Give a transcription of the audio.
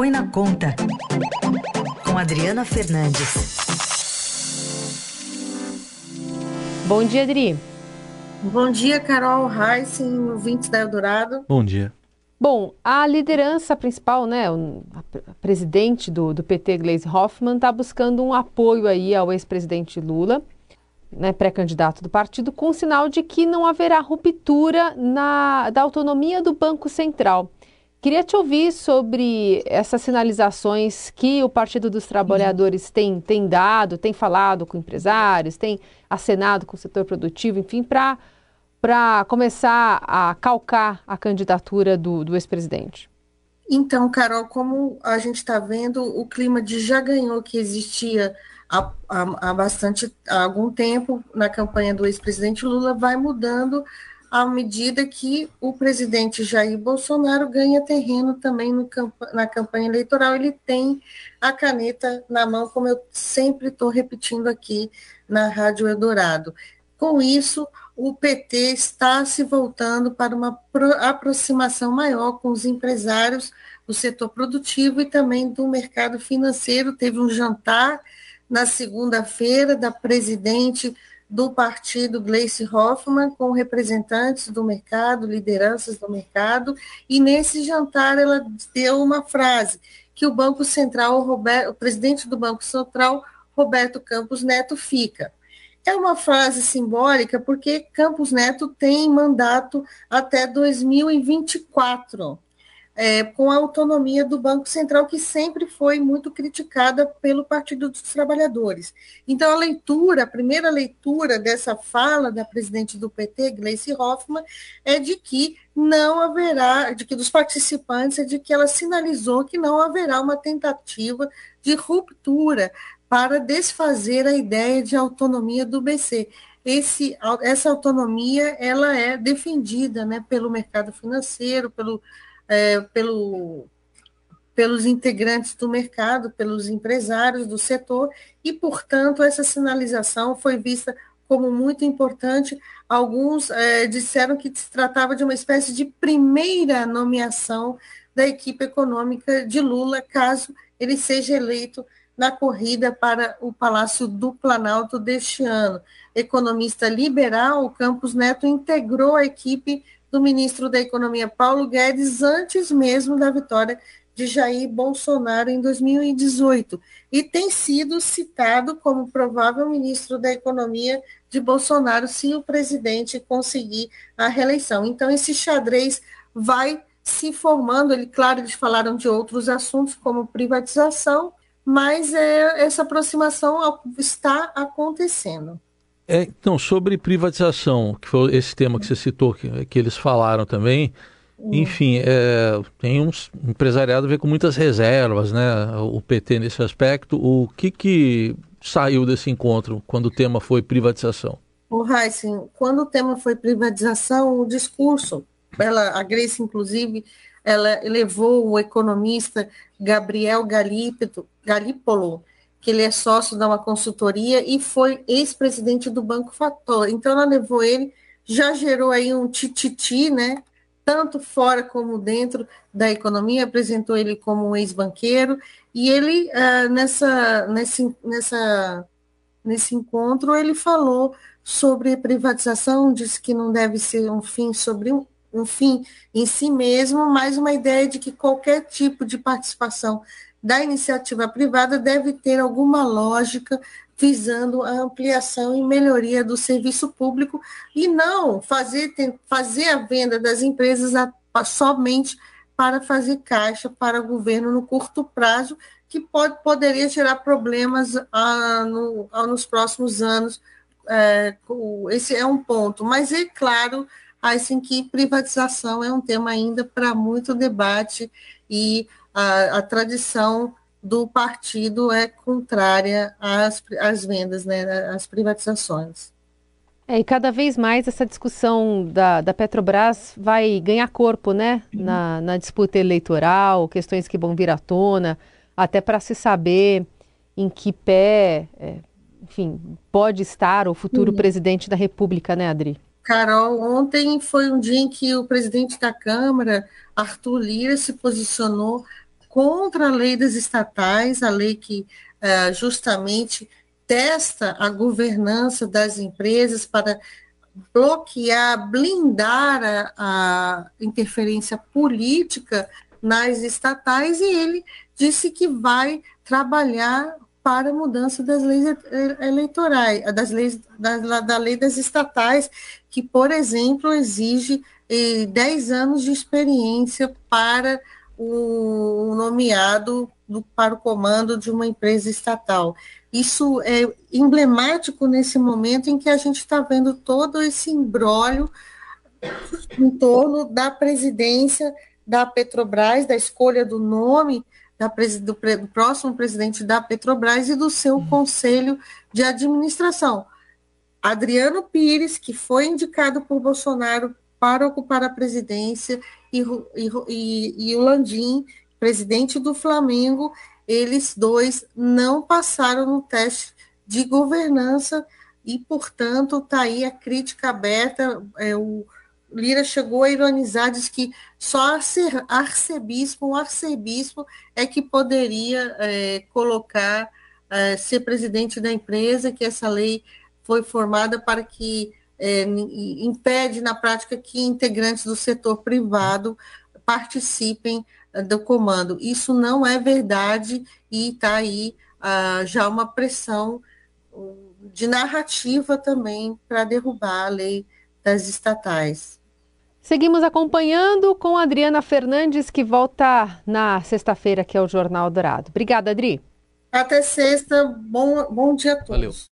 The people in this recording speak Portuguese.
Põe na Conta, com Adriana Fernandes. Bom dia, Adri. Bom dia, Carol Heissen, ouvintes da Eldorado. Bom dia. Bom, a liderança principal, né, a presidente do, do PT, Gleisi Hoffmann, está buscando um apoio aí ao ex-presidente Lula, né, pré-candidato do partido, com sinal de que não haverá ruptura na, da autonomia do Banco Central. Queria te ouvir sobre essas sinalizações que o Partido dos Trabalhadores tem, tem dado, tem falado com empresários, tem acenado com o setor produtivo, enfim, para para começar a calcar a candidatura do, do ex-presidente? Então, Carol, como a gente está vendo, o clima de já ganhou que existia há, há, há bastante há algum tempo na campanha do ex-presidente Lula vai mudando à medida que o presidente Jair Bolsonaro ganha terreno também no, na campanha eleitoral. Ele tem a caneta na mão, como eu sempre estou repetindo aqui na Rádio Eldorado. Com isso, o PT está se voltando para uma aproximação maior com os empresários do setor produtivo e também do mercado financeiro. Teve um jantar na segunda-feira da presidente do partido Gleice Hoffmann com representantes do mercado, lideranças do mercado, e nesse jantar ela deu uma frase que o Banco Central, o, Roberto, o presidente do Banco Central, Roberto Campos Neto, fica. É uma frase simbólica porque Campos Neto tem mandato até 2024, é, com a autonomia do Banco Central, que sempre foi muito criticada pelo Partido dos Trabalhadores. Então, a leitura, a primeira leitura dessa fala da presidente do PT, Gleice Hoffmann, é de que não haverá, de que dos participantes, é de que ela sinalizou que não haverá uma tentativa de ruptura para desfazer a ideia de autonomia do BC. Esse, essa autonomia ela é defendida né, pelo mercado financeiro, pelo, é, pelo, pelos integrantes do mercado, pelos empresários do setor, e, portanto, essa sinalização foi vista como muito importante. Alguns é, disseram que se tratava de uma espécie de primeira nomeação da equipe econômica de Lula, caso ele seja eleito na corrida para o Palácio do Planalto deste ano. Economista liberal, Campos Neto integrou a equipe do ministro da Economia Paulo Guedes antes mesmo da vitória de Jair Bolsonaro em 2018 e tem sido citado como provável ministro da Economia de Bolsonaro se o presidente conseguir a reeleição. Então esse xadrez vai se formando, ele claro, eles falaram de outros assuntos como privatização, mas é, essa aproximação está acontecendo. É, então, sobre privatização, que foi esse tema que você citou, que, que eles falaram também, hum. enfim, é, tem um empresariado a ver com muitas reservas, né? O PT nesse aspecto. O que, que saiu desse encontro quando o tema foi privatização? O Heisen, quando o tema foi privatização, o discurso, ela, a Grace, inclusive, ela levou o economista Gabriel Galípolo, Galípolo, que ele é sócio de uma consultoria e foi ex-presidente do Banco Fator. Então ela levou ele, já gerou aí um tititi, né? Tanto fora como dentro da economia, apresentou ele como um ex-banqueiro, e ele, uh, nessa, nesse, nessa, nesse encontro, ele falou sobre privatização, disse que não deve ser um fim sobre um, um fim em si mesmo, mas uma ideia de que qualquer tipo de participação da iniciativa privada deve ter alguma lógica visando a ampliação e melhoria do serviço público e não fazer, fazer a venda das empresas a, a, somente para fazer caixa para o governo no curto prazo, que pode, poderia gerar problemas ah, no, ah, nos próximos anos. É, esse é um ponto. Mas é claro assim que privatização é um tema ainda para muito debate e a, a, tradição do partido é contrária às, às vendas, né, às privatizações. É, e cada vez mais essa discussão da, da Petrobras vai ganhar corpo né, uhum. na, na disputa eleitoral, questões que vão vir à tona, até para se saber em que pé, é, enfim, pode estar o futuro uhum. presidente da República, né, Adri? Carol, ontem foi um dia em que o presidente da Câmara, Arthur Lira, se posicionou contra a lei das estatais, a lei que uh, justamente testa a governança das empresas para bloquear, blindar a, a interferência política nas estatais, e ele disse que vai trabalhar para a mudança das leis eleitorais, das leis da, da lei das estatais, que, por exemplo, exige eh, 10 anos de experiência para o nomeado do, para o comando de uma empresa estatal. Isso é emblemático nesse momento em que a gente está vendo todo esse embrólio em torno da presidência da Petrobras, da escolha do nome da, do, do, próximo presidente da Petrobras e do seu uhum. conselho de administração. Adriano Pires, que foi indicado por Bolsonaro para ocupar a presidência, e, e, e o Landim, presidente do Flamengo, eles dois não passaram no teste de governança e, portanto, está aí a crítica aberta. É, o Lira chegou a ironizar, diz que só arcebispo, o arcebispo é que poderia é, colocar, é, ser presidente da empresa, que essa lei foi formada para que é, impede na prática que integrantes do setor privado participem é, do comando. Isso não é verdade e está aí ah, já uma pressão de narrativa também para derrubar a lei das estatais. Seguimos acompanhando com a Adriana Fernandes, que volta na sexta-feira aqui ao Jornal Dourado. Obrigada, Adri. Até sexta. Bom, bom dia a todos. Valeu.